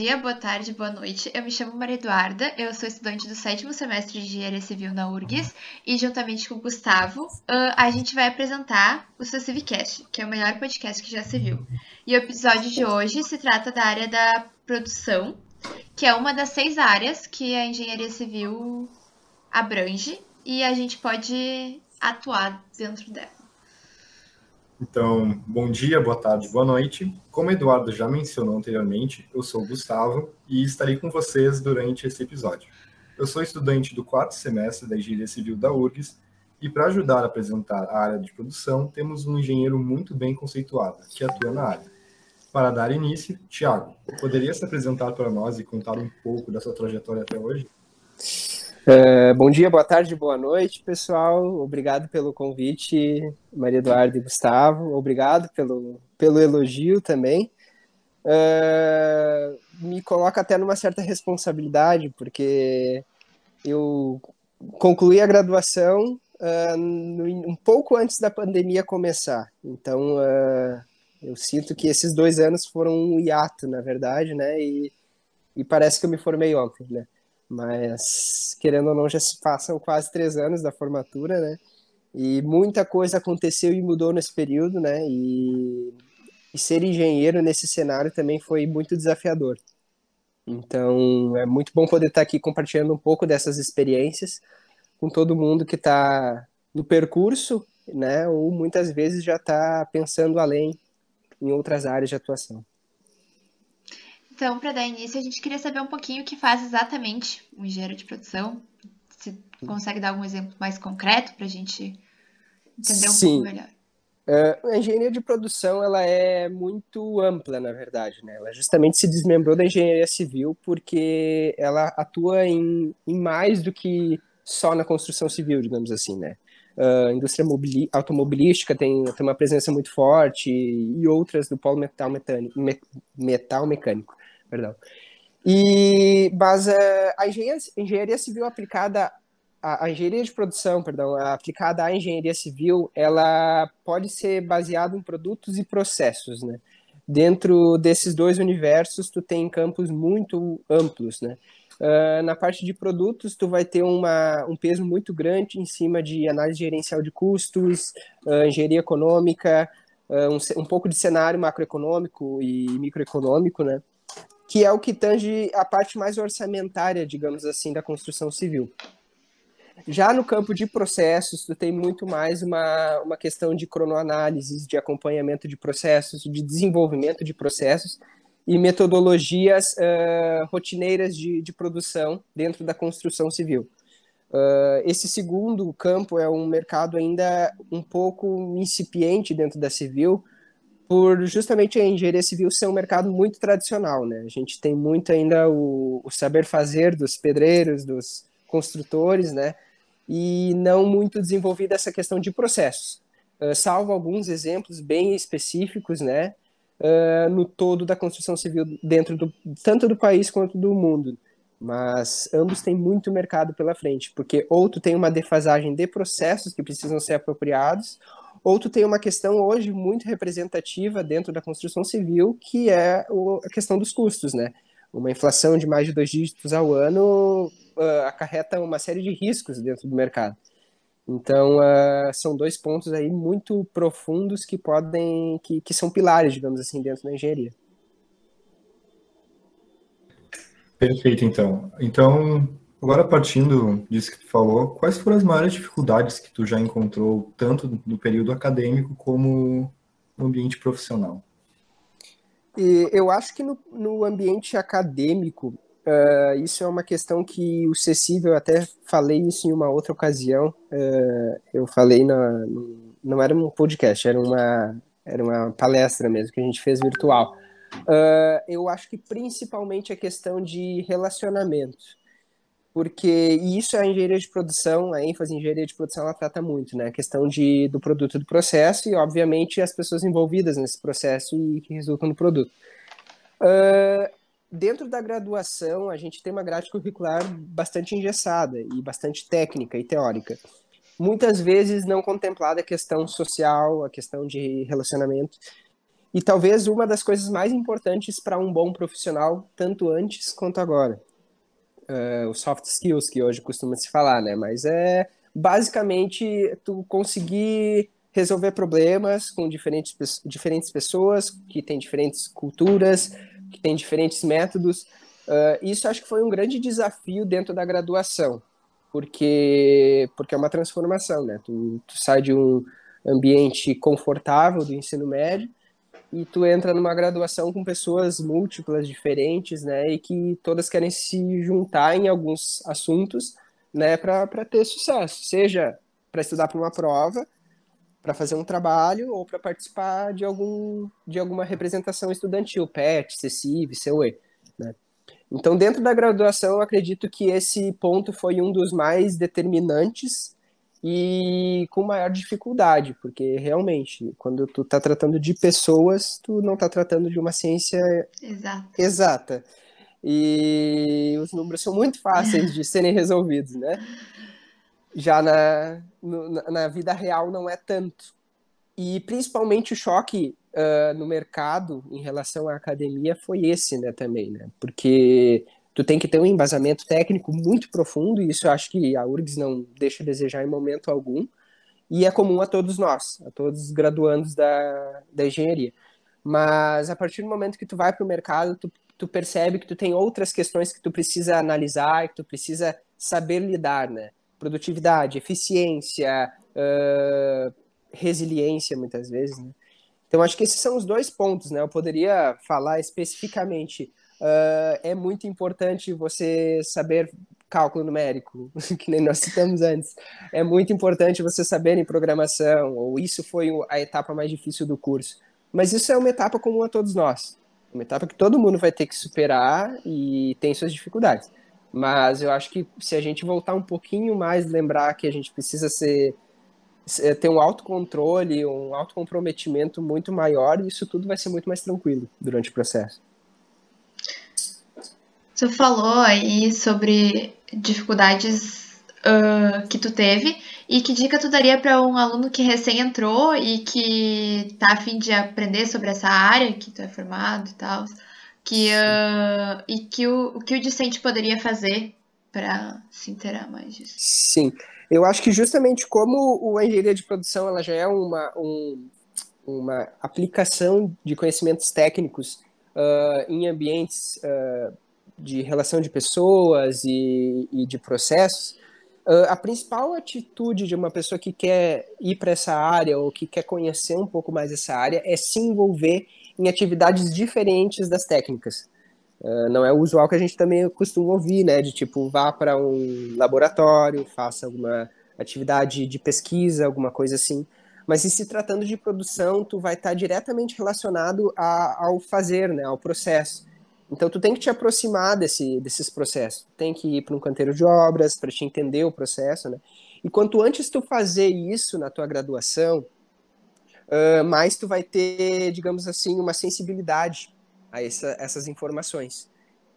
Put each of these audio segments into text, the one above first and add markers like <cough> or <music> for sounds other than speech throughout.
dia, boa tarde, boa noite. Eu me chamo Maria Eduarda, eu sou estudante do sétimo semestre de Engenharia Civil na URGS e, juntamente com o Gustavo, a gente vai apresentar o Civicast, que é o melhor podcast que já se viu. E o episódio de hoje se trata da área da produção, que é uma das seis áreas que a Engenharia Civil abrange e a gente pode atuar dentro dela. Então, bom dia, boa tarde, boa noite. Como Eduardo já mencionou anteriormente, eu sou o Gustavo e estarei com vocês durante esse episódio. Eu sou estudante do quarto semestre da Engenharia Civil da URGS e para ajudar a apresentar a área de produção, temos um engenheiro muito bem conceituado, que atua na área. Para dar início, Tiago, poderia se apresentar para nós e contar um pouco da sua trajetória até hoje? Uh, bom dia, boa tarde, boa noite, pessoal. Obrigado pelo convite, Maria Eduarda e Gustavo. Obrigado pelo, pelo elogio também. Uh, me coloca até numa certa responsabilidade, porque eu concluí a graduação uh, no, um pouco antes da pandemia começar. Então, eu sinto que esses dois anos foram um hiato, na verdade, né? E, e parece que eu me formei ontem, né? Mas, querendo ou não, já se passam quase três anos da formatura, né? E muita coisa aconteceu e mudou nesse período, né? E, e ser engenheiro nesse cenário também foi muito desafiador. Então, é muito bom poder estar aqui compartilhando um pouco dessas experiências com todo mundo que está no percurso, né? Ou muitas vezes já está pensando além em outras áreas de atuação. Então, para dar início, a gente queria saber um pouquinho o que faz exatamente um engenheiro de produção. Se consegue dar algum exemplo mais concreto para a gente entender um Sim. pouco melhor. Uh, a engenharia de produção ela é muito ampla, na verdade. Né? Ela justamente se desmembrou da engenharia civil porque ela atua em, em mais do que só na construção civil, digamos assim. Né? Uh, a indústria automobilística tem, tem uma presença muito forte e outras do polo metal, metânico, me, metal mecânico perdão. E, mas uh, a engenharia, engenharia civil aplicada a, a, engenharia de produção, perdão, aplicada à engenharia civil, ela pode ser baseada em produtos e processos, né? Dentro desses dois universos, tu tem campos muito amplos, né? Uh, na parte de produtos, tu vai ter uma, um peso muito grande em cima de análise gerencial de custos, uh, engenharia econômica, uh, um, um pouco de cenário macroeconômico e microeconômico, né? Que é o que tange a parte mais orçamentária, digamos assim, da construção civil. Já no campo de processos, tu tem muito mais uma, uma questão de cronoanálises, de acompanhamento de processos, de desenvolvimento de processos e metodologias uh, rotineiras de, de produção dentro da construção civil. Uh, esse segundo campo é um mercado ainda um pouco incipiente dentro da civil, por justamente a engenharia civil ser um mercado muito tradicional, né? A gente tem muito ainda o, o saber fazer dos pedreiros, dos construtores, né? E não muito desenvolvida essa questão de processos, uh, salvo alguns exemplos bem específicos, né? Uh, no todo da construção civil dentro do tanto do país quanto do mundo. Mas ambos têm muito mercado pela frente, porque ou tem uma defasagem de processos que precisam ser apropriados, ou tu tem uma questão hoje muito representativa dentro da construção civil, que é a questão dos custos, né? Uma inflação de mais de dois dígitos ao ano uh, acarreta uma série de riscos dentro do mercado. Então, uh, são dois pontos aí muito profundos que podem, que, que são pilares, digamos assim, dentro da engenharia. Perfeito, então. Então, Agora, partindo disso que tu falou, quais foram as maiores dificuldades que tu já encontrou, tanto no período acadêmico como no ambiente profissional? E eu acho que no, no ambiente acadêmico, uh, isso é uma questão que o Cecível, até falei isso em uma outra ocasião, uh, eu falei, na, não era um podcast, era uma, era uma palestra mesmo, que a gente fez virtual. Uh, eu acho que principalmente a questão de relacionamento porque e isso é a engenharia de produção, a ênfase em engenharia de produção ela trata muito, né? A questão de, do produto do processo e, obviamente, as pessoas envolvidas nesse processo e que resultam no produto. Uh, dentro da graduação, a gente tem uma grade curricular bastante engessada e bastante técnica e teórica. Muitas vezes não contemplada a questão social, a questão de relacionamento. e talvez uma das coisas mais importantes para um bom profissional, tanto antes quanto agora. Uh, os soft skills que hoje costuma se falar, né? Mas é basicamente tu conseguir resolver problemas com diferentes, diferentes pessoas que têm diferentes culturas, que têm diferentes métodos. Uh, isso acho que foi um grande desafio dentro da graduação, porque porque é uma transformação, né? Tu, tu sai de um ambiente confortável do ensino médio e tu entra numa graduação com pessoas múltiplas, diferentes, né, e que todas querem se juntar em alguns assuntos, né, para ter sucesso, seja para estudar para uma prova, para fazer um trabalho ou para participar de algum de alguma representação estudantil, PET, CECIV, CUE, né? Então, dentro da graduação, eu acredito que esse ponto foi um dos mais determinantes e com maior dificuldade, porque realmente, quando tu está tratando de pessoas, tu não está tratando de uma ciência Exato. exata. E os números são muito fáceis de <laughs> serem resolvidos, né? Já na, no, na vida real não é tanto. E principalmente o choque uh, no mercado em relação à academia foi esse, né, também, né? Porque tu tem que ter um embasamento técnico muito profundo, e isso eu acho que a URGS não deixa a desejar em momento algum, e é comum a todos nós, a todos os graduandos da, da engenharia. Mas a partir do momento que tu vai para o mercado, tu, tu percebe que tu tem outras questões que tu precisa analisar, que tu precisa saber lidar, né? Produtividade, eficiência, uh, resiliência, muitas vezes, né? Então, acho que esses são os dois pontos, né? Eu poderia falar especificamente uh, é muito importante você saber cálculo numérico, <laughs> que nem nós citamos antes. É muito importante você saber em programação, ou isso foi a etapa mais difícil do curso. Mas isso é uma etapa comum a todos nós. Uma etapa que todo mundo vai ter que superar e tem suas dificuldades. Mas eu acho que se a gente voltar um pouquinho mais, lembrar que a gente precisa ser ter um autocontrole, um autocomprometimento muito maior, isso tudo vai ser muito mais tranquilo durante o processo. Tu falou aí sobre dificuldades uh, que tu teve e que dica tu daria para um aluno que recém entrou e que tá a fim de aprender sobre essa área que tu é formado e tal, que uh, e que o, o que o discente poderia fazer para se inteirar mais disso? Sim, eu acho que justamente como o engenharia de produção ela já é uma, um, uma aplicação de conhecimentos técnicos uh, em ambientes uh, de relação de pessoas e, e de processos, uh, a principal atitude de uma pessoa que quer ir para essa área ou que quer conhecer um pouco mais essa área é se envolver em atividades diferentes das técnicas. Uh, não é o usual que a gente também costuma ouvir, né? De tipo, vá para um laboratório, faça alguma atividade de pesquisa, alguma coisa assim. Mas se tratando de produção, tu vai estar diretamente relacionado a, ao fazer, né? Ao processo. Então tu tem que te aproximar desse, desses processos. Tem que ir para um canteiro de obras para te entender o processo, né? E quanto antes tu fazer isso na tua graduação, uh, mais tu vai ter, digamos assim, uma sensibilidade a essa, essas informações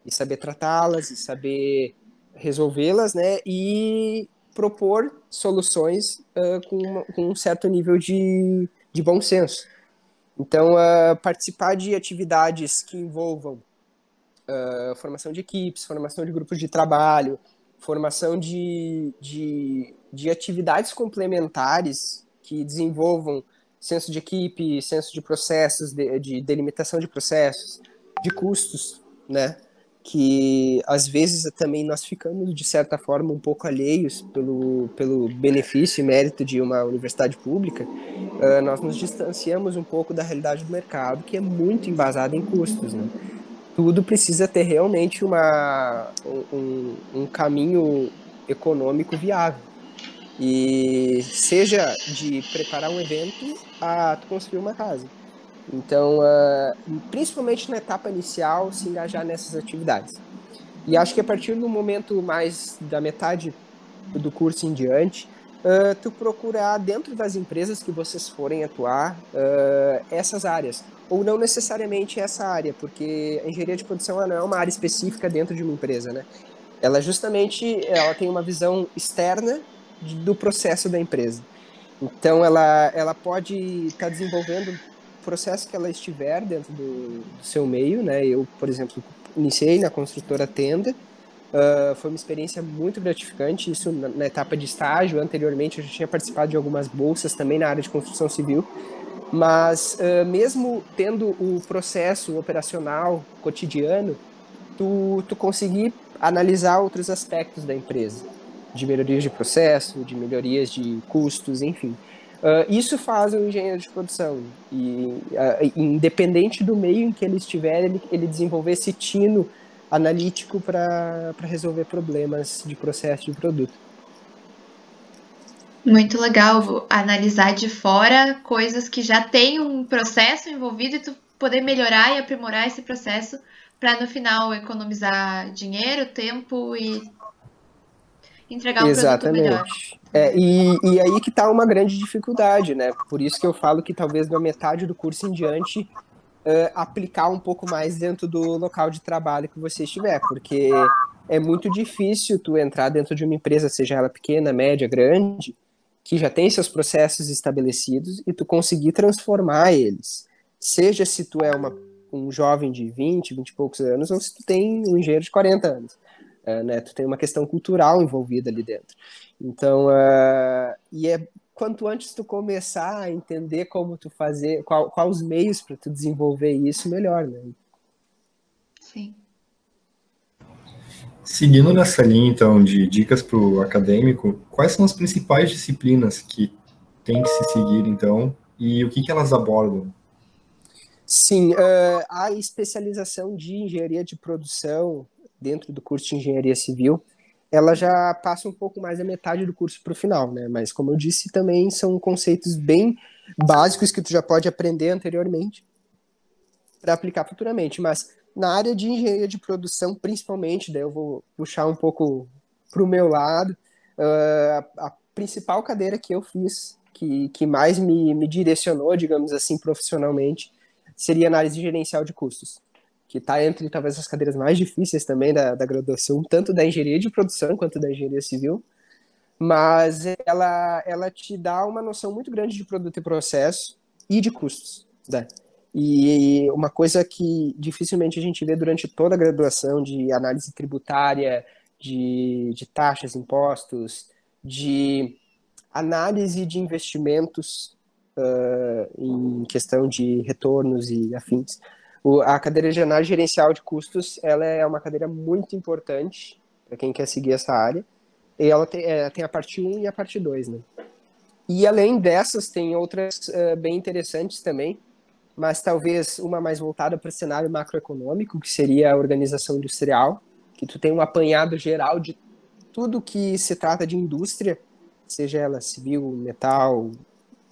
e saber tratá-las e saber resolvê-las, né? E propor soluções uh, com, uma, com, um certo nível de, de bom senso. Então, uh, participar de atividades que envolvam uh, formação de equipes, formação de grupos de trabalho, formação de, de, de atividades complementares que desenvolvam senso de equipe, senso de processos, de, de delimitação de processos, de custos, né? Que às vezes também nós ficamos, de certa forma, um pouco alheios pelo, pelo benefício e mérito de uma universidade pública, uh, nós nos distanciamos um pouco da realidade do mercado, que é muito embasada em custos, né? Tudo precisa ter realmente uma, um, um caminho econômico viável. E seja de preparar um evento a construir uma casa. Então, uh, principalmente na etapa inicial, se engajar nessas atividades. E acho que a partir do momento mais da metade do curso em diante, uh, tu procurar dentro das empresas que vocês forem atuar uh, essas áreas ou não necessariamente essa área, porque a engenharia de produção não é uma área específica dentro de uma empresa, né? Ela justamente ela tem uma visão externa do processo da empresa. Então ela ela pode estar tá desenvolvendo processo que ela estiver dentro do, do seu meio, né? Eu, por exemplo, iniciei na construtora Tenda, uh, foi uma experiência muito gratificante, isso na, na, etapa de estágio, anteriormente eu já tinha participado de algumas bolsas também na área de construção civil, mas uh, mesmo tendo o processo operacional cotidiano, tu, tu conseguir analisar outros aspectos da empresa, de melhorias de processo, de melhorias de custos, enfim. Uh, isso faz o engenheiro de produção. E, uh, independente do meio em que ele estiver, ele, ele desenvolver esse tino analítico para resolver problemas de processo de produto. Muito legal analisar de fora coisas que já tem um processo envolvido e tu poder melhorar e aprimorar esse processo para no final economizar dinheiro, tempo e entregar um Exatamente. produto melhor. É, e, e aí que está uma grande dificuldade, né? Por isso que eu falo que talvez na metade do curso em diante uh, aplicar um pouco mais dentro do local de trabalho que você estiver, porque é muito difícil tu entrar dentro de uma empresa, seja ela pequena, média, grande, que já tem seus processos estabelecidos e tu conseguir transformar eles. Seja se tu é uma, um jovem de 20, 20 e poucos anos, ou se tu tem um engenheiro de 40 anos. Uh, né? Tu tem uma questão cultural envolvida ali dentro. Então, uh, e é quanto antes tu começar a entender como tu fazer, qual, quais os meios para tu desenvolver isso, melhor, né? Sim. Seguindo nessa linha, então, de dicas para o acadêmico, quais são as principais disciplinas que tem que se seguir, então, e o que, que elas abordam? Sim, uh, a especialização de engenharia de produção dentro do curso de engenharia civil, ela já passa um pouco mais da metade do curso para o final, né? Mas como eu disse, também são conceitos bem básicos que tu já pode aprender anteriormente para aplicar futuramente. Mas na área de engenharia de produção, principalmente, daí eu vou puxar um pouco para o meu lado, uh, a, a, principal cadeira que eu fiz, que, que mais me, me direcionou, digamos assim, profissionalmente, seria análise gerencial de custos que está entre talvez as cadeiras mais difíceis também da, da graduação, tanto da engenharia de produção quanto da engenharia civil, mas ela, ela te dá uma noção muito grande de produto e processo e de custos, né? E uma coisa que dificilmente a gente vê durante toda a graduação de análise tributária, de, de taxas, impostos, de análise de investimentos uh, em questão de retornos e afins. O, a cadeira gerencial de custos, ela é uma cadeira muito importante para quem quer seguir essa área. E ela tem, é, tem, a parte 1 e a parte 2, né? E além dessas, tem outras uh, bem interessantes também, mas talvez uma mais voltada para o cenário macroeconômico, que seria a organização industrial, que tu tem um apanhado geral de tudo que se trata de indústria, seja ela civil, metal,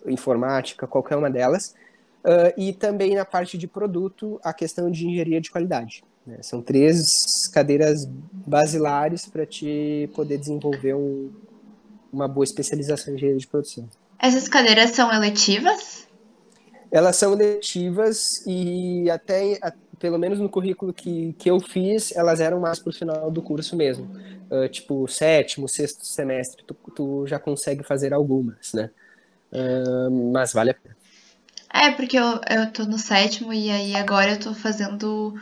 informática, qualquer uma delas, Uh, e também na parte de produto, a questão de engenharia de qualidade. Né? São três cadeiras basilares para te poder desenvolver um, uma boa especialização em engenharia de produção. Essas cadeiras são eletivas? Elas são eletivas e até, a, pelo menos no currículo que, que eu fiz, elas eram mais para o final do curso mesmo. Uh, tipo, sétimo, sexto semestre, tu, tu já consegue fazer algumas, né? Uh, mas vale a pena. É, porque eu, eu tô no sétimo e aí agora eu tô fazendo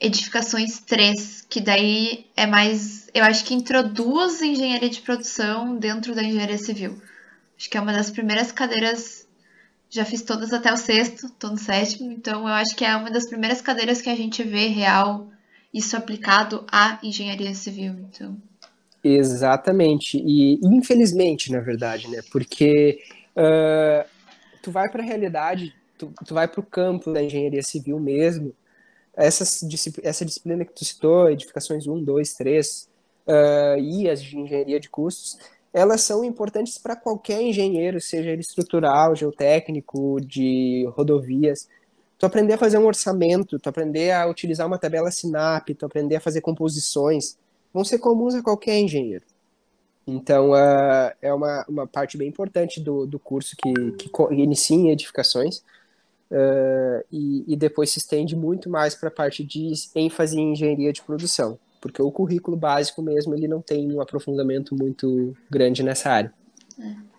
edificações 3, que daí é mais. Eu acho que introduz engenharia de produção dentro da engenharia civil. Acho que é uma das primeiras cadeiras. Já fiz todas até o sexto, tô no sétimo, então eu acho que é uma das primeiras cadeiras que a gente vê real isso aplicado à engenharia civil. Então. Exatamente. E infelizmente, na verdade, né? Porque uh, tu vai para a realidade, tu, tu vai para o campo da engenharia civil mesmo, essa, essa disciplina que tu citou, edificações 1, 2, 3, uh, e as de engenharia de custos, elas são importantes para qualquer engenheiro, seja ele estrutural, geotécnico, de rodovias. Tu aprender a fazer um orçamento, tu aprender a utilizar uma tabela SINAP, tu aprender a fazer composições, vão ser comuns a qualquer engenheiro. Então, uh, é uma, uma parte bem importante do, do curso que, que inicia em edificações uh, e, e depois se estende muito mais para a parte de ênfase em engenharia de produção, porque o currículo básico mesmo ele não tem um aprofundamento muito grande nessa área. É.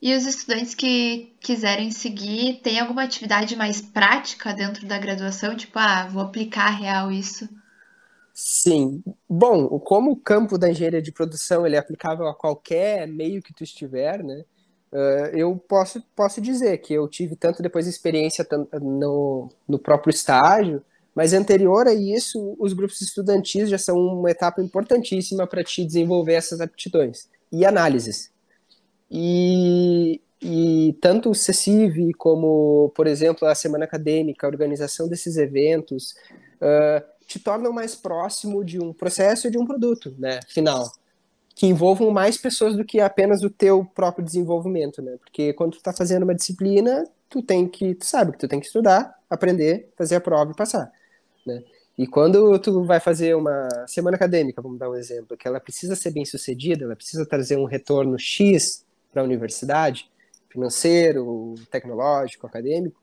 E os estudantes que quiserem seguir, tem alguma atividade mais prática dentro da graduação? Tipo, ah, vou aplicar real isso? Sim. Bom, como o campo da engenharia de produção ele é aplicável a qualquer meio que tu estiver, né? Uh, eu posso, posso dizer que eu tive tanto depois experiência no, no próprio estágio, mas anterior a isso, os grupos estudantis já são uma etapa importantíssima para te desenvolver essas aptidões e análises. E, e tanto o CECIV como, por exemplo, a Semana Acadêmica, a organização desses eventos, uh, te tornam mais próximo de um processo e de um produto né, final, que envolvam mais pessoas do que apenas o teu próprio desenvolvimento. Né? Porque quando tu está fazendo uma disciplina, tu tem que, tu sabe que tu tem que estudar, aprender, fazer a prova e passar. Né? E quando tu vai fazer uma semana acadêmica, vamos dar um exemplo, que ela precisa ser bem sucedida, ela precisa trazer um retorno X para a universidade, financeiro, tecnológico, acadêmico,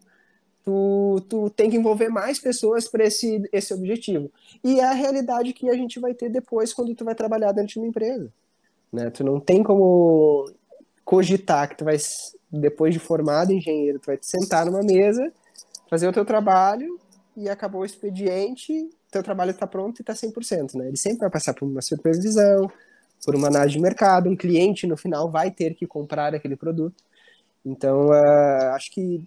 tu, tu tem que envolver mais pessoas para esse, esse objetivo. E é a realidade que a gente vai ter depois quando tu vai trabalhar dentro de uma empresa. Né? Tu não tem como cogitar que tu vai, depois de formado engenheiro, tu vai te sentar numa mesa, fazer o teu trabalho e acabou o expediente, teu trabalho está pronto e está 100%. Né? Ele sempre vai passar por uma supervisão, por uma análise de mercado, um cliente no final vai ter que comprar aquele produto. Então, uh, acho que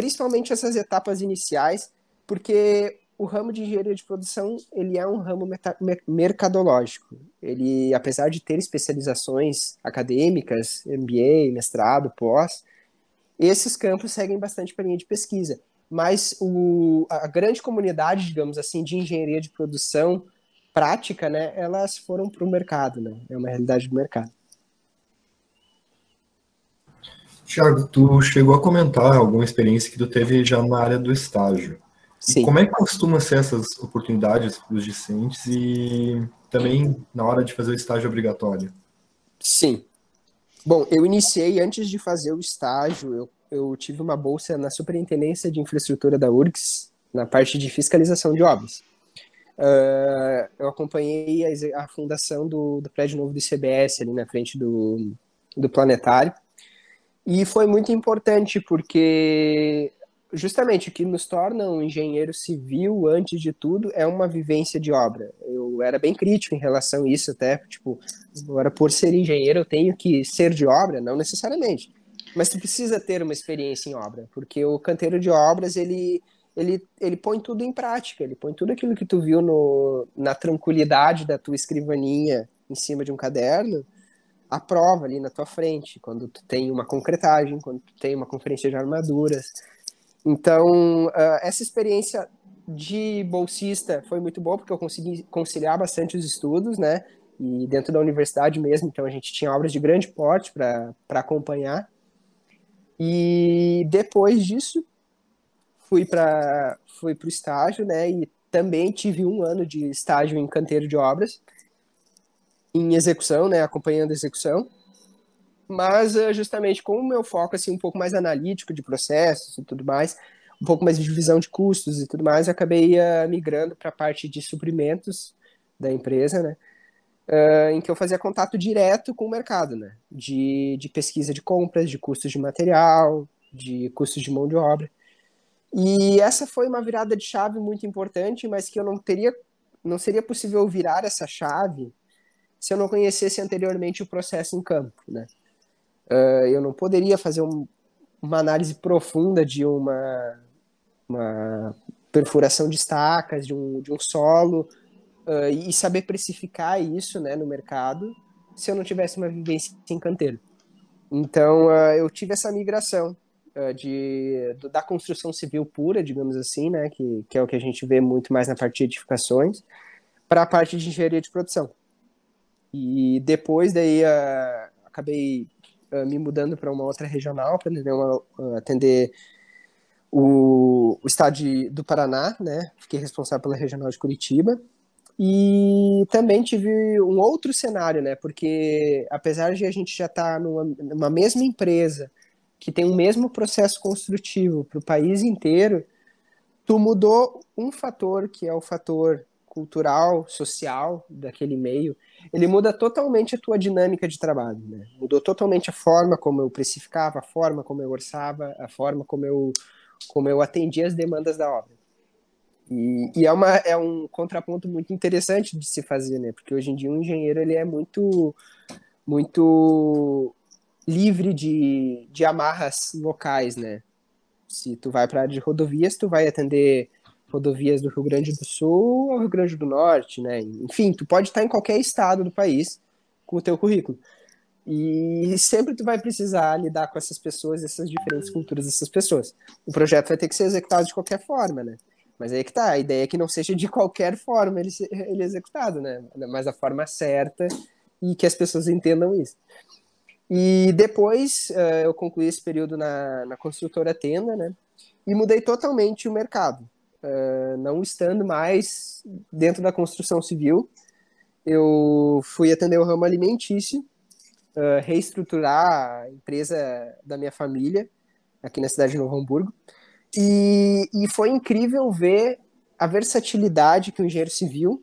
principalmente essas etapas iniciais, porque o ramo de engenharia de produção ele é um ramo mercadológico. Ele, apesar de ter especializações acadêmicas, MBA, mestrado, pós, esses campos seguem bastante para linha de pesquisa. Mas o, a grande comunidade, digamos assim, de engenharia de produção prática, né, elas foram para o mercado, né? É uma realidade do mercado. Tiago, tu chegou a comentar alguma experiência que tu teve já na área do estágio. Sim. Como é que costuma ser essas oportunidades para os discentes e também na hora de fazer o estágio obrigatório? Sim. Bom, eu iniciei antes de fazer o estágio, eu, eu tive uma bolsa na Superintendência de Infraestrutura da URGS, na parte de fiscalização de obras. Uh, eu acompanhei a, a fundação do, do, prédio novo do ICBS ali na frente do, do planetário. E foi muito importante porque justamente o que nos torna um engenheiro civil, antes de tudo, é uma vivência de obra. Eu era bem crítico em relação a isso, até, tipo, agora por ser engenheiro eu tenho que ser de obra? Não necessariamente. Mas tu precisa ter uma experiência em obra, porque o canteiro de obras, ele ele, ele põe tudo em prática, ele põe tudo aquilo que tu viu no, na tranquilidade da tua escrivaninha em cima de um caderno, a prova ali na tua frente, quando tu tem uma concretagem, quando tu tem uma conferência de armaduras. Então, uh, essa experiência de bolsista foi muito boa, porque eu consegui conciliar bastante os estudos, né? E dentro da universidade mesmo, então a gente tinha obras de grande porte para acompanhar. E depois disso, fui para fui o estágio, né? E também tive um ano de estágio em canteiro de obras, em execução, né? Acompanhando a execução. Mas eh, justamente com o meu foco assim um pouco mais analítico de processos e tudo mais, um pouco mais de divisão de custos e tudo mais, acabei uh, migrando para a parte de suprimentos da empresa, né? Uh, em que eu fazia contato direto com o mercado, né? De, de pesquisa de compras, de custos de material, de custos de mão de obra. E essa foi uma virada de chave muito importante, mas que eu não teria, não seria possível virar essa chave se eu não conhecesse anteriormente o processo em campo, né? Uh, eu não poderia fazer um, uma análise profunda de uma, uma perfuração de estacas, de um, de um solo, uh, e saber precificar isso né, no mercado se eu não tivesse uma vivência em canteiro. Então, uh, eu tive essa migração eh, de, da construção civil pura, digamos assim, né, que, que é o que a gente vê muito mais na parte de edificações, para a parte de engenharia de produção. E depois daí uh, acabei uh, me mudando para uma outra regional para atender, uh, atender o, o estado de, do Paraná, né? Fiquei responsável pela regional de Curitiba. E também tive um outro cenário, né? Porque apesar de a gente já estar tá numa, numa mesma empresa, que tem o mesmo processo construtivo para o país inteiro, tu mudou um fator, que é o fator cultural, social daquele meio, ele muda totalmente a tua dinâmica de trabalho, né? Mudou totalmente a forma como eu precificava, a forma como eu orçava, a forma como eu como eu atendia as demandas da obra. E, e, é, uma, é um contraponto muito interessante de se fazer, né? Porque hoje em dia um engenheiro ele é muito, muito livre de, de amarras locais, né? Se tu vai para a área de rodovias, tu vai atender rodovias do Rio Grande do Sul ou Rio Grande do Norte, né? Enfim, tu pode estar em qualquer estado do país com o teu currículo. E sempre tu vai precisar lidar com essas pessoas, essas diferentes culturas dessas pessoas. O projeto vai ter que ser executado de qualquer forma, né? Mas aí que tá, a ideia é que não seja de qualquer forma ele, ele executado, né? Mas a forma certa e que as pessoas entendam isso. E depois uh, eu concluí esse período na, na construtora Tenda, né? E mudei totalmente o mercado. Uh, não estando mais dentro da construção civil, eu fui atender o ramo alimentício, uh, reestruturar a empresa da minha família aqui na cidade de Novo Hamburgo. E, e foi incrível ver a versatilidade que o engenheiro civil,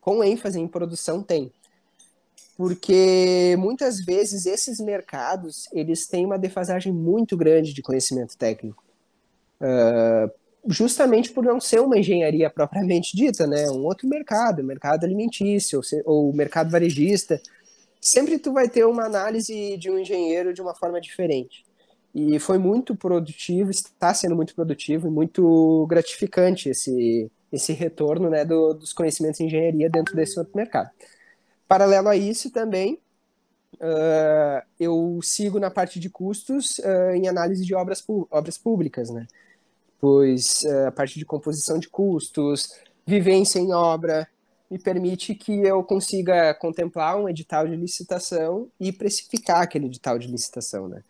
com ênfase em produção, tem. Porque muitas vezes esses mercados eles têm uma defasagem muito grande de conhecimento técnico. Uh, justamente por não ser uma engenharia propriamente dita, né? Um outro mercado, mercado alimentício ou, ou mercado varejista. Sempre tu vai ter uma análise de um engenheiro de uma forma diferente. E foi muito produtivo, está sendo muito produtivo e muito gratificante esse, esse retorno né, do, dos conhecimentos em engenharia dentro desse outro mercado. Paralelo a isso também, uh, eu sigo na parte de custos uh, em análise de obras, obras públicas, né? Pois uh, a parte de composição de custos, vivência em obra, me permite que eu consiga contemplar um edital de licitação e precificar aquele edital de licitação, né?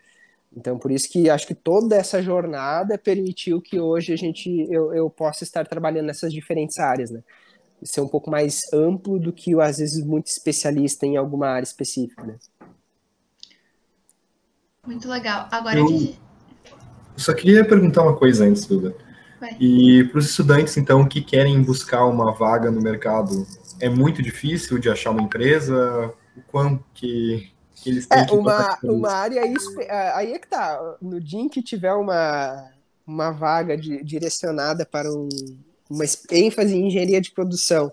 Então, por isso que acho que toda essa jornada permitiu que hoje a gente eu, eu possa estar trabalhando nessas diferentes áreas, né? Ser um pouco mais amplo do que às vezes muito especialista em alguma área específica, né? Muito legal. Agora eu, que... eu só queria perguntar uma coisa antes, Duda. E para os estudantes, então, que querem buscar uma vaga no mercado, é muito difícil de achar uma empresa? O quão que que eles têm é, que uma, uma área aí, aí é que tá. No dia em que tiver uma, uma vaga de, direcionada para um, uma ênfase em engenharia de produção,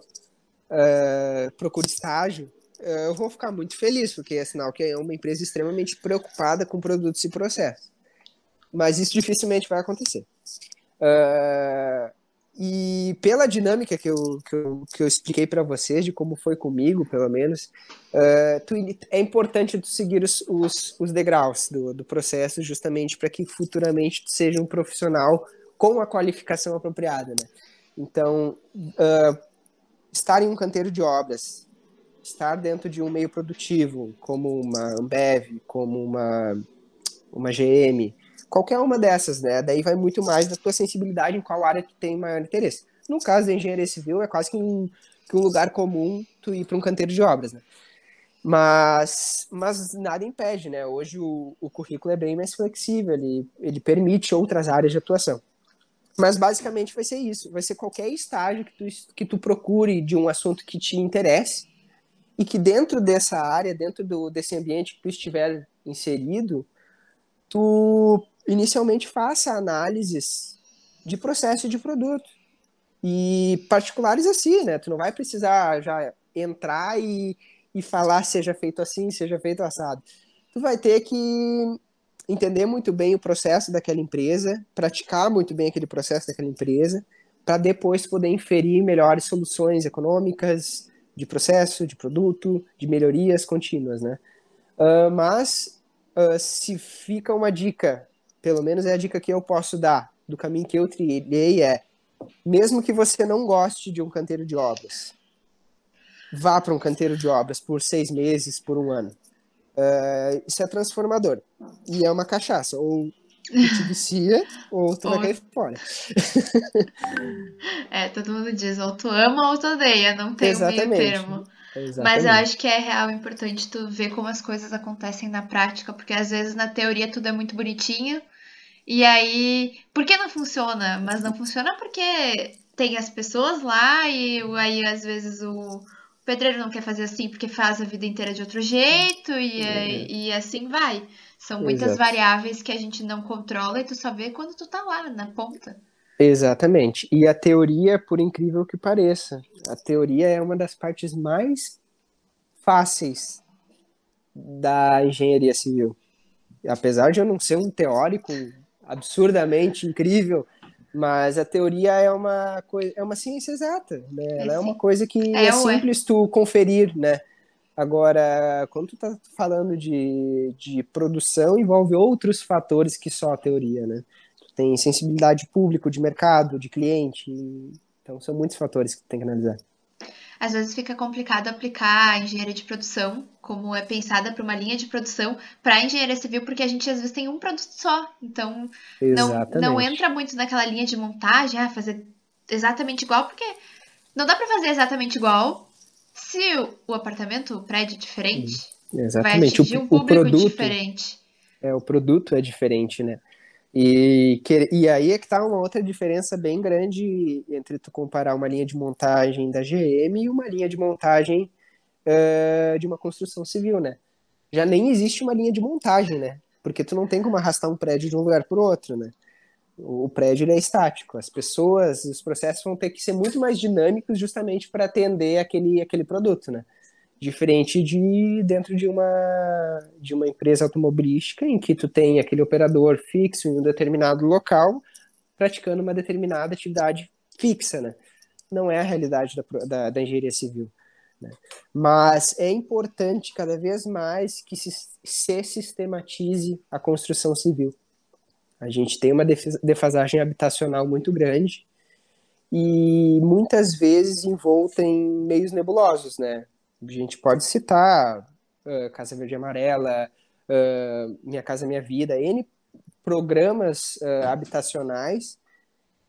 uh, procure estágio, uh, eu vou ficar muito feliz, porque é sinal que é uma empresa extremamente preocupada com produtos e processos. Mas isso dificilmente vai acontecer. Uh, e pela dinâmica que eu, que eu, que eu expliquei para vocês, de como foi comigo, pelo menos, uh, tu, é importante tu seguir os, os, os degraus do, do processo, justamente para que futuramente tu seja um profissional com a qualificação apropriada. Né? Então, uh, estar em um canteiro de obras, estar dentro de um meio produtivo, como uma Ambev, como uma, uma GM, qualquer uma dessas, né? Daí vai muito mais da tua sensibilidade em qual área tu tem maior interesse. No caso da engenharia civil, é quase que um, que um lugar comum tu ir para um canteiro de obras, né? Mas, mas nada impede, né? Hoje o, o currículo é bem mais flexível, ele, ele permite outras áreas de atuação. Mas basicamente vai ser isso, vai ser qualquer estágio que tu, que tu procure de um assunto que te interesse e que dentro dessa área, dentro do, desse ambiente que tu estiver inserido, tu inicialmente faça análises de processo de produto. E particulares assim, né? Tu não vai precisar já entrar e, e falar seja feito assim, seja feito assado. Tu vai ter que entender muito bem o processo daquela empresa, praticar muito bem aquele processo daquela empresa, para depois poder inferir melhores soluções econômicas, de processo, de produto, de melhorias contínuas, né? Uh, mas uh, se fica uma dica pelo menos é a dica que eu posso dar do caminho que eu trilhei é mesmo que você não goste de um canteiro de obras, vá para um canteiro de obras por seis meses, por um ano. Uh, isso é transformador. E é uma cachaça. Ou te vicia, ou tu ou... vai cair fora. <laughs> é, todo mundo diz, ou tu ama ou tu odeia, não tem Exatamente. um meio termo. Exatamente. Mas eu acho que é real importante tu ver como as coisas acontecem na prática, porque às vezes na teoria tudo é muito bonitinho, e aí, por que não funciona? Mas não funciona porque tem as pessoas lá e aí às vezes o pedreiro não quer fazer assim porque faz a vida inteira de outro jeito e, uhum. e assim vai. São muitas Exato. variáveis que a gente não controla e tu só vê quando tu tá lá na ponta. Exatamente. E a teoria, por incrível que pareça, a teoria é uma das partes mais fáceis da engenharia civil. Apesar de eu não ser um teórico absurdamente incrível, mas a teoria é uma coisa, é uma ciência exata, né? É Ela é, é uma coisa que é, é simples tu conferir, né? Agora, quando tu tá falando de, de produção, envolve outros fatores que só a teoria, né? Tu tem sensibilidade público, de mercado, de cliente, então são muitos fatores que tu tem que analisar às vezes fica complicado aplicar a engenharia de produção, como é pensada para uma linha de produção, para a engenharia civil, porque a gente às vezes tem um produto só. Então, não, não entra muito naquela linha de montagem, ah, fazer exatamente igual, porque não dá para fazer exatamente igual se o apartamento, o prédio é diferente. Exatamente. Vai atingir um público o produto, diferente. É, o produto é diferente, né? E, que, e aí é que tá uma outra diferença bem grande entre tu comparar uma linha de montagem da GM e uma linha de montagem uh, de uma construção civil, né? Já nem existe uma linha de montagem, né? Porque tu não tem como arrastar um prédio de um lugar para o outro, né? O, prédio é estático. As pessoas, os processos vão ter que ser muito mais dinâmicos justamente para atender aquele, aquele produto, né? Diferente de dentro de uma, de uma empresa automobilística em que tu tem aquele operador fixo em um determinado local praticando uma determinada atividade fixa, né? Não é a realidade da, da, da engenharia civil. Né? Mas é importante cada vez mais que se, se sistematize a construção civil. A gente tem uma defasagem habitacional muito grande e muitas vezes envolta em meios nebulosos, né? A gente pode citar uh, Casa Verde Amarela, uh, Minha Casa Minha Vida, N programas uh, habitacionais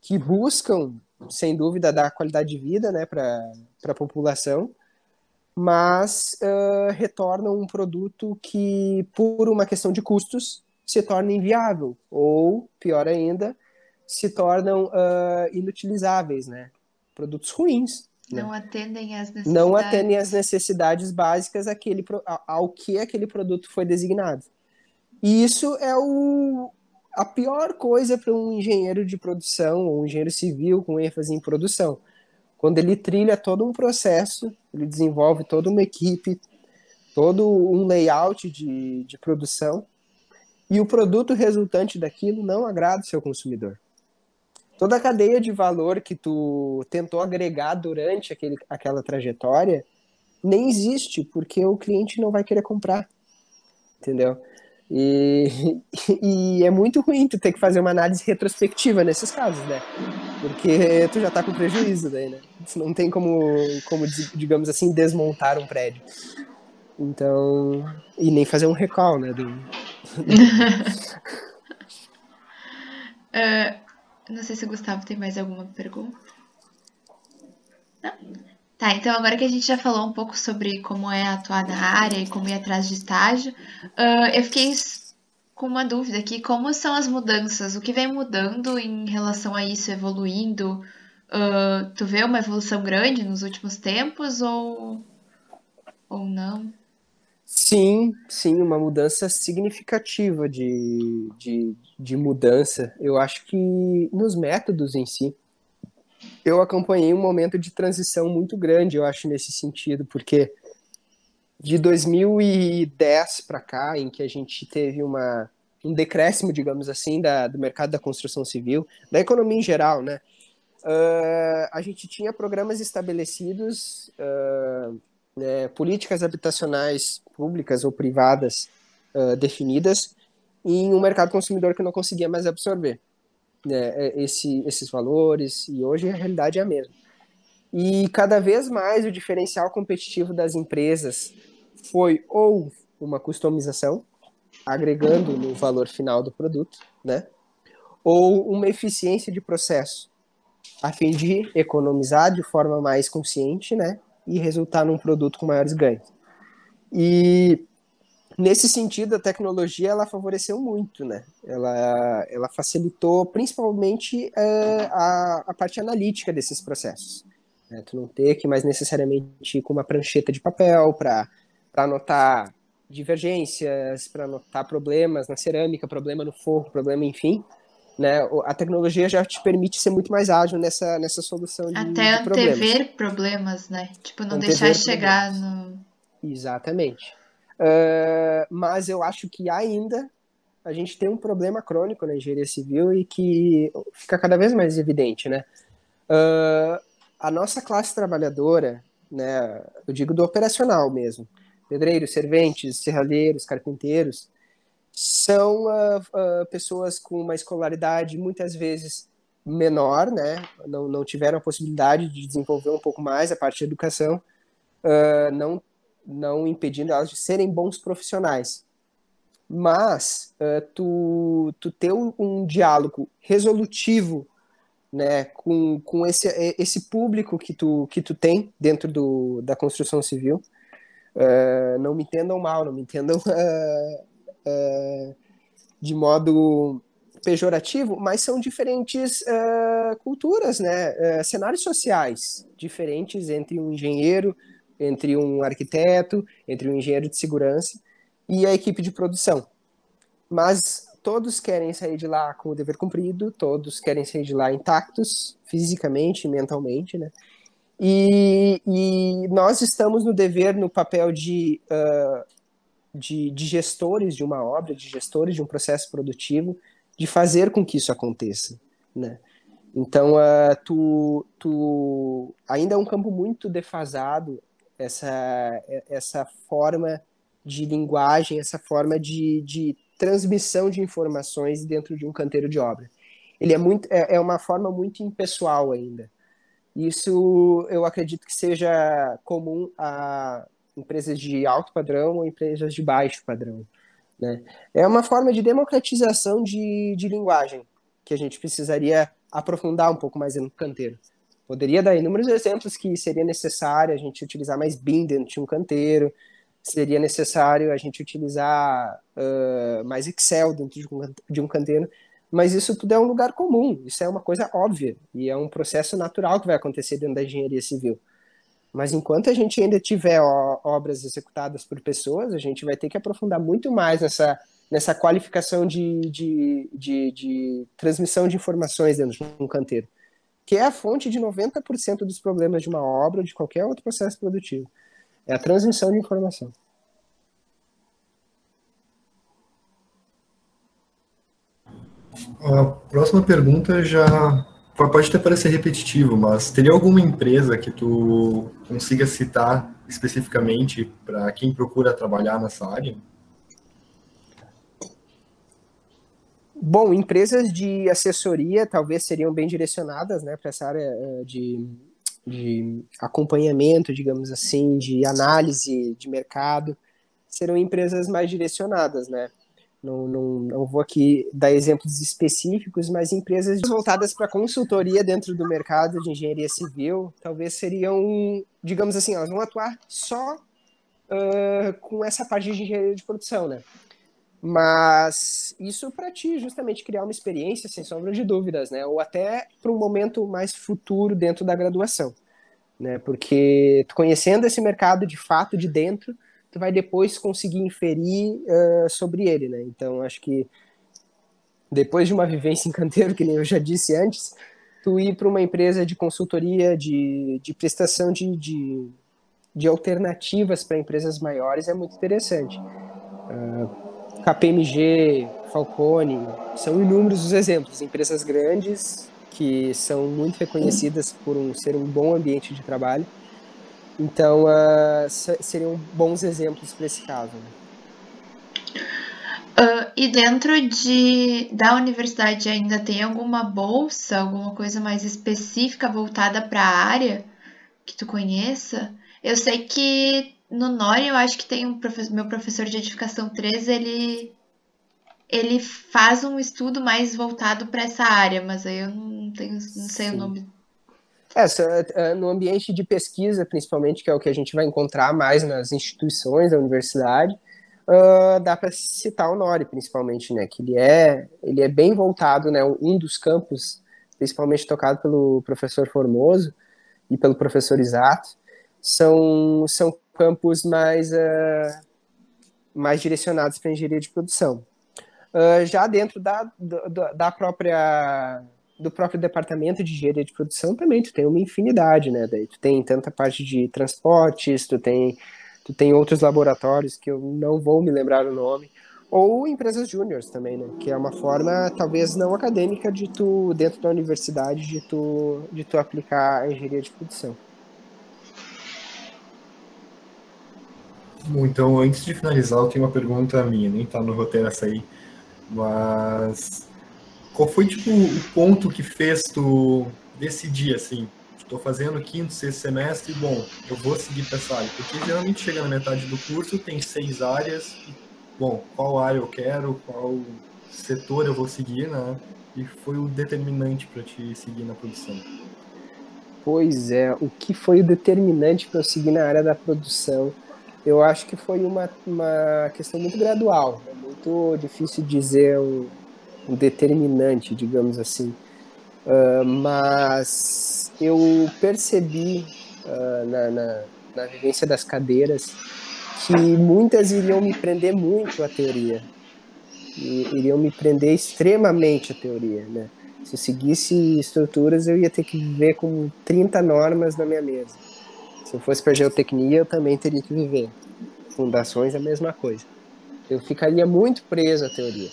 que buscam, sem dúvida, dar qualidade de vida né, para a população, mas retornam um produto que, por uma questão de custos, se torna inviável, ou, pior ainda, se tornam inutilizáveis, né? Produtos ruins, não né? atendem às necessidades. Não atendem às necessidades básicas aquele, ao que aquele produto foi designado. E isso é o, a pior coisa para um engenheiro de produção, ou um engenheiro civil com ênfase em produção. Quando ele trilha todo um processo, ele desenvolve toda uma equipe, todo um layout de, de produção, e o produto resultante daquilo não agrada o seu consumidor toda a cadeia de valor que tu tentou agregar durante aquele, aquela trajetória nem existe, porque o cliente não vai querer comprar, entendeu? <laughs> E, e é muito ruim tu ter que fazer uma análise retrospectiva nesses casos, né? Porque tu já tá com prejuízo daí, né? Tu não tem como, como, digamos assim, desmontar um prédio. Então, e nem fazer um recall, né? Do... uh, <laughs> Não sei se o Gustavo tem mais alguma pergunta. Não? Tá, então agora que a gente já falou um pouco sobre como é atuar na área e como ir atrás de estágio, uh, eu fiquei com uma dúvida aqui, como são as mudanças? O que vem mudando em relação a isso, evoluindo? Uh, tu vê uma evolução grande nos últimos tempos ou, ou não? Sim, sim, uma mudança significativa de, de, de mudança. Eu acho que nos métodos em si, eu acompanhei um momento de transição muito grande, eu acho, nesse sentido, porque de 2010 para cá, em que a gente teve uma, um decréscimo, digamos assim, da, do mercado da construção civil, da economia em geral, né? Uh, a gente tinha programas estabelecidos uh, né, políticas habitacionais públicas ou privadas uh, definidas em um mercado consumidor que não conseguia mais absorver né, esse, esses valores, e hoje a realidade é a mesma. E cada vez mais o diferencial competitivo das empresas foi ou uma customização, agregando no valor final do produto, né? ou uma eficiência de processo, a fim de economizar de forma mais consciente, né? E resultar num produto com maiores ganhos. E nesse sentido, a tecnologia ela favoreceu muito, né? Ela, ela facilitou principalmente uh, a, a parte analítica desses processos. Né? Tu não ter que mais necessariamente ir com uma prancheta de papel para anotar divergências, para anotar problemas na cerâmica, problema no forro, problema, enfim. Né? A tecnologia já te permite ser muito mais ágil nessa, nessa solução de, Até de problemas. antever problemas, né? Tipo, não antever deixar chegar problemas. no... Exatamente. Uh, mas eu acho que ainda a gente tem um problema crônico na engenharia civil e que fica cada vez mais evidente, né? Uh, a nossa classe trabalhadora, né, eu digo do operacional mesmo, pedreiros, serventes, serralheiros, carpinteiros, são uh, uh, pessoas com uma escolaridade muitas vezes menor, né, não, não tiveram a possibilidade de desenvolver um pouco mais a parte de educação, uh, não não impedindo elas de serem bons profissionais. Mas tu, tu ter um, um, diálogo resolutivo né, com, com esse, esse público que tu, que tu tem dentro do, da construção civil, uh, não me entendam mal, não me entendam uh, <laughs> de modo pejorativo, mas são diferentes culturas, né, cenários sociais diferentes entre um engenheiro entre um arquiteto, entre um engenheiro de segurança e a equipe de produção. Mas todos querem sair de lá com o dever cumprido, todos querem sair de lá intactos, fisicamente e mentalmente, né? E, e nós estamos no dever, no papel de, uh, de, de, gestores de uma obra, de gestores de um processo produtivo, de fazer com que isso aconteça, né? Então, uh, tu, tu ainda é um campo muito defasado essa, essa forma de linguagem, essa forma de, de transmissão de informações dentro de um canteiro de obra. Ele é, muito, é, é uma forma muito impessoal ainda. Isso eu acredito que seja comum a empresas de alto padrão ou empresas de baixo padrão. Né? É uma forma de democratização de, de linguagem que a gente precisaria aprofundar um pouco mais no canteiro. Poderia dar inúmeros exemplos que seria necessário a gente utilizar mais BIM dentro de um canteiro, seria necessário a gente utilizar uh, mais Excel dentro de um, de um canteiro, mas isso tudo é um lugar comum, isso é uma coisa óbvia e é um processo natural que vai acontecer dentro da engenharia civil. Mas enquanto a gente ainda tiver obras executadas por pessoas, a gente vai ter que aprofundar muito mais nessa, nessa qualificação de, de, de, de transmissão de informações dentro de um canteiro que é a fonte de 90% dos problemas de uma obra ou de qualquer outro processo produtivo. É a transmissão de informação. A próxima pergunta já pode até parecer repetitivo, mas teria alguma empresa que tu consiga citar especificamente para quem procura trabalhar nessa área? Bom, empresas de assessoria talvez seriam bem direcionadas né, para essa área eh, de, de acompanhamento, digamos assim, de análise de mercado, serão empresas mais direcionadas, né? Não, não, não vou aqui dar exemplos específicos, mas empresas voltadas para consultoria dentro do mercado de engenharia civil, talvez seriam, digamos assim, elas vão atuar só uh, com essa parte de engenharia de produção, né? Mas isso para ti justamente criar uma experiência sem sombra de dúvidas, né? Ou até para um momento mais futuro dentro da graduação, né? Porque conhecendo esse mercado de fato de dentro, tu vai depois conseguir inferir uh, sobre ele, né? Então acho que depois de uma vivência em canteiro, que nem eu já disse antes, tu ir para uma empresa de consultoria, de, de prestação de, de, de alternativas para empresas maiores é muito interessante. Uh, KPMG, Falcone, são inúmeros os exemplos. Empresas grandes que são muito reconhecidas por um, ser um bom ambiente de trabalho. Então, uh, seriam bons exemplos para esse caso. Né? Uh, e dentro de, da universidade ainda tem alguma bolsa, alguma coisa mais específica voltada para a área que tu conheça? Eu sei que no NORI, eu acho que tem um professor, meu professor de edificação 3, ele ele faz um estudo mais voltado para essa área, mas aí eu não tenho, não sei Sim. o nome. É, é, no ambiente de pesquisa, principalmente, que é o que a gente vai encontrar mais nas instituições da universidade, uh, dá para citar o Nori, principalmente, né? Que ele é, ele é bem voltado, né? Um dos campos, principalmente tocado pelo professor Formoso e pelo professor Isato, são, são campos mais, uh, mais direcionados para engenharia de produção. Uh, já dentro da, da, da própria do próprio departamento de engenharia de produção também tu tem uma infinidade, né? Daí tu tem tanta parte de transportes, tu tem tu tem outros laboratórios que eu não vou me lembrar o nome, ou empresas júniores também, né? Que é uma forma talvez não acadêmica de tu dentro da universidade de tu de tu aplicar a engenharia de produção. Então, antes de finalizar, eu tenho uma pergunta minha, nem tá no roteiro essa aí, mas qual foi tipo o ponto que fez tu decidir assim, estou fazendo quinto, sexto semestre, bom, eu vou seguir para essa área, porque geralmente chega na metade do curso, tem seis áreas, bom, qual área eu quero, qual setor eu vou seguir, né? E foi o determinante para te seguir na produção. Pois é, o que foi o determinante para eu seguir na área da produção? Eu acho que foi uma, uma questão muito gradual, é muito difícil dizer um, um determinante, digamos assim. Uh, mas eu percebi uh, na, na, na, vivência das cadeiras que muitas iriam me prender muito à teoria. E iriam me prender extremamente à teoria, né? Se eu seguisse estruturas, eu ia ter que viver com 30 normas na minha mesa. Se eu fosse para geotecnia, eu também teria que viver. Fundações, a mesma coisa. Eu ficaria muito preso à teoria.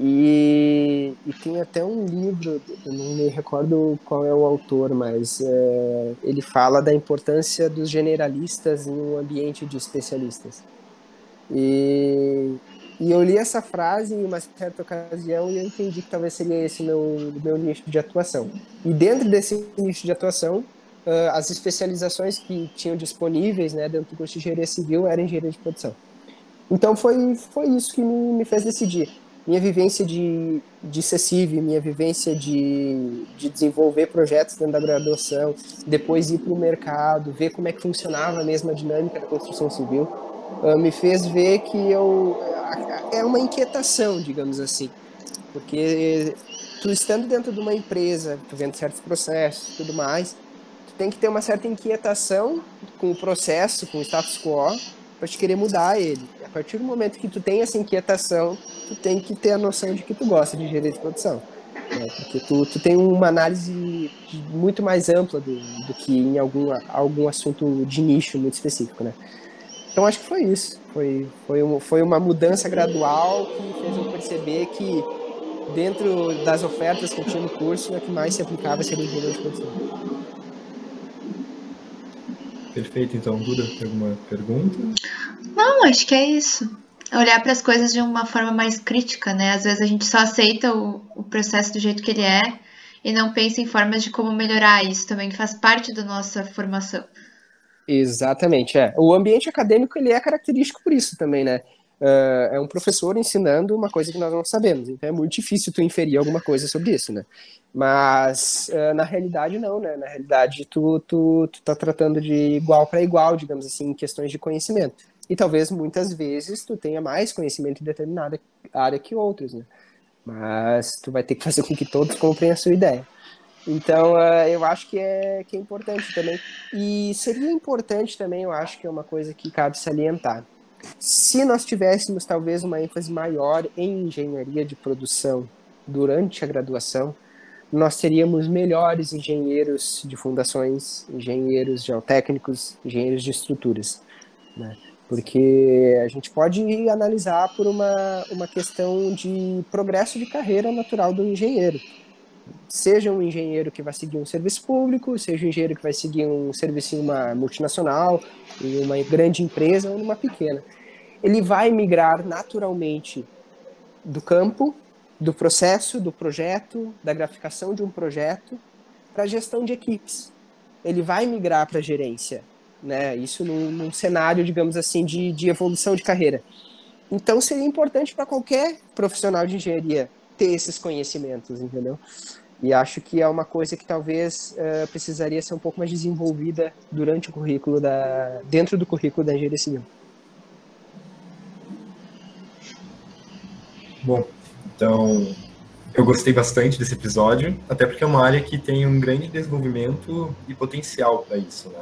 E, e, tem até um livro, eu não me recordo qual é o autor, mas é, ele fala da importância dos generalistas em um ambiente de especialistas. E, e eu li essa frase em uma certa ocasião e eu entendi que talvez seria esse meu meu nicho de atuação. E dentro desse nicho de atuação, as especializações que tinham disponíveis né, dentro do curso de engenharia civil eram engenharia de produção. Então foi, foi isso que me, me fez decidir minha vivência de, de CECIV, minha vivência de, de desenvolver projetos dentro da graduação, depois ir para o mercado, ver como é que funcionava a mesma dinâmica da construção civil, uh, me fez ver que eu é uma inquietação, digamos assim, porque tu estando dentro de uma empresa, tu vendo certos processos, tudo mais, tu tem que ter uma certa inquietação com o processo, com o status quo, para te querer mudar ele. A partir do momento que tu tem essa inquietação, tu tem que ter a noção de que tu gosta de engenharia de produção. Né? Porque tu, tu tem uma análise muito mais ampla do, do que em algum, algum assunto de nicho muito específico, né? Então acho que foi isso. Foi, foi, um, foi uma mudança gradual que fez eu perceber que dentro das ofertas que eu tinha no curso, a que mais se aplicava seria engenharia de produção. Perfeito, então, Duda, tem alguma pergunta? Não, acho que é isso olhar para as coisas de uma forma mais crítica, né? Às vezes a gente só aceita o, o processo do jeito que ele é e não pensa em formas de como melhorar isso também faz parte da nossa formação. Exatamente, é. O ambiente acadêmico ele é característico por isso também, né? Uh, é um professor ensinando uma coisa que nós não sabemos, então é muito difícil tu inferir alguma coisa sobre isso, né? Mas uh, na realidade não, né? Na realidade tu, tu, tu tá tratando de igual para igual, digamos assim, em questões de conhecimento e talvez muitas vezes tu tenha mais conhecimento em determinada área que outros, né? Mas tu vai ter que fazer com que todos comprem a sua ideia. Então, uh, eu acho que é, que é importante também. E seria importante também, eu acho que é uma coisa que cabe salientar. Se nós tivéssemos talvez uma ênfase maior em engenharia de produção durante a graduação, nós teríamos melhores engenheiros de fundações, engenheiros geotécnicos, engenheiros de estruturas. Né? Porque a gente pode analisar por uma, uma questão de progresso de carreira natural do engenheiro. Seja um engenheiro que vai seguir um serviço público, seja um engenheiro que vai seguir um serviço em uma multinacional, em uma grande empresa ou numa pequena. Ele vai migrar naturalmente do campo, do processo, do projeto, da graficação de um projeto, para a gestão de equipes. Ele vai migrar para a gerência né? Isso num, num cenário, digamos assim, de, de evolução de carreira. Então seria importante para qualquer profissional de engenharia ter esses conhecimentos, entendeu? E acho que é uma coisa que talvez uh, precisaria ser um pouco mais desenvolvida durante o currículo da dentro do currículo da engenharia civil. Bom, então eu gostei bastante desse episódio, até porque é uma área que tem um grande desenvolvimento e potencial para isso, né?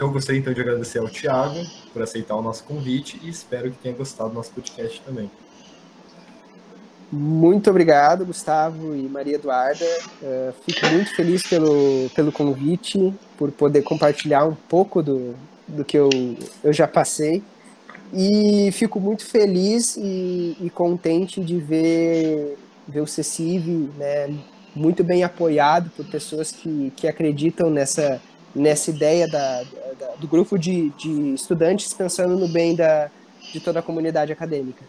Então eu gostaria então de agradecer ao Tiago por aceitar o nosso convite e espero que tenha gostado do nosso podcast também. Muito obrigado, Gustavo e Maria Eduarda. Uh, fico muito feliz pelo, pelo convite, por poder compartilhar um pouco do, do que eu, eu já passei. E fico muito feliz e, e contente de ver, ver o CECIV né, muito bem apoiado por pessoas que, que acreditam nessa, nessa ideia da, da do grupo de, de estudantes pensando no bem da, de toda a comunidade acadêmica.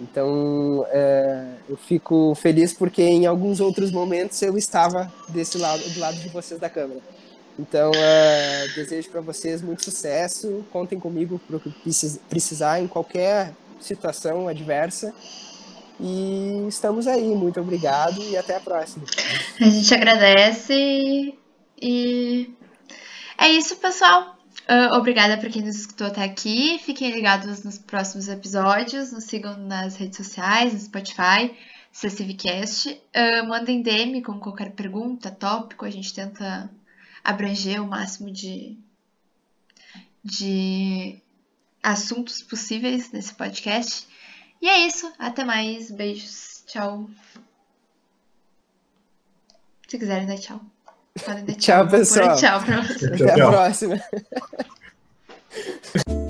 Então, é, eu fico feliz porque em alguns outros momentos eu estava desse lado, do lado de vocês da câmera. Então, é, desejo para vocês muito sucesso. Contem comigo para o que precisar em qualquer situação adversa. E estamos aí. Muito obrigado e até a próxima. A gente agradece e é isso, pessoal. Uh, obrigada para quem nos escutou até aqui. Fiquem ligados nos próximos episódios. Nos sigam nas redes sociais, no Spotify, CCVcast. Uh, mandem DM com qualquer pergunta, tópico. A gente tenta abranger o máximo de, de assuntos possíveis nesse podcast. E é isso. Até mais. Beijos. Tchau. Se quiserem dar tchau. Tchau, tchau, pessoal. Tchau. Até a próxima. <laughs>